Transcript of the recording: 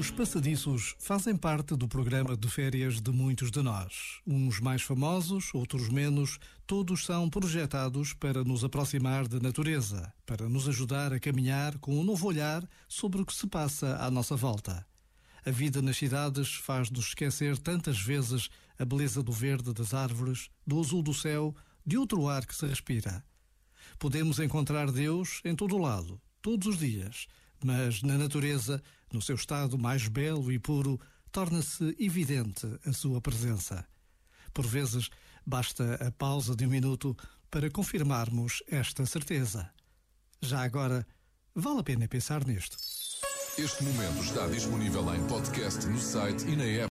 Os passadiços fazem parte do programa de férias de muitos de nós. Uns mais famosos, outros menos, todos são projetados para nos aproximar da natureza, para nos ajudar a caminhar com um novo olhar sobre o que se passa à nossa volta. A vida nas cidades faz-nos esquecer tantas vezes a beleza do verde das árvores, do azul do céu, de outro ar que se respira. Podemos encontrar Deus em todo o lado, todos os dias, mas na natureza, no seu estado mais belo e puro, torna-se evidente a sua presença. Por vezes, basta a pausa de um minuto para confirmarmos esta certeza. Já agora, vale a pena pensar nisto. Este momento está disponível em podcast no site e na app.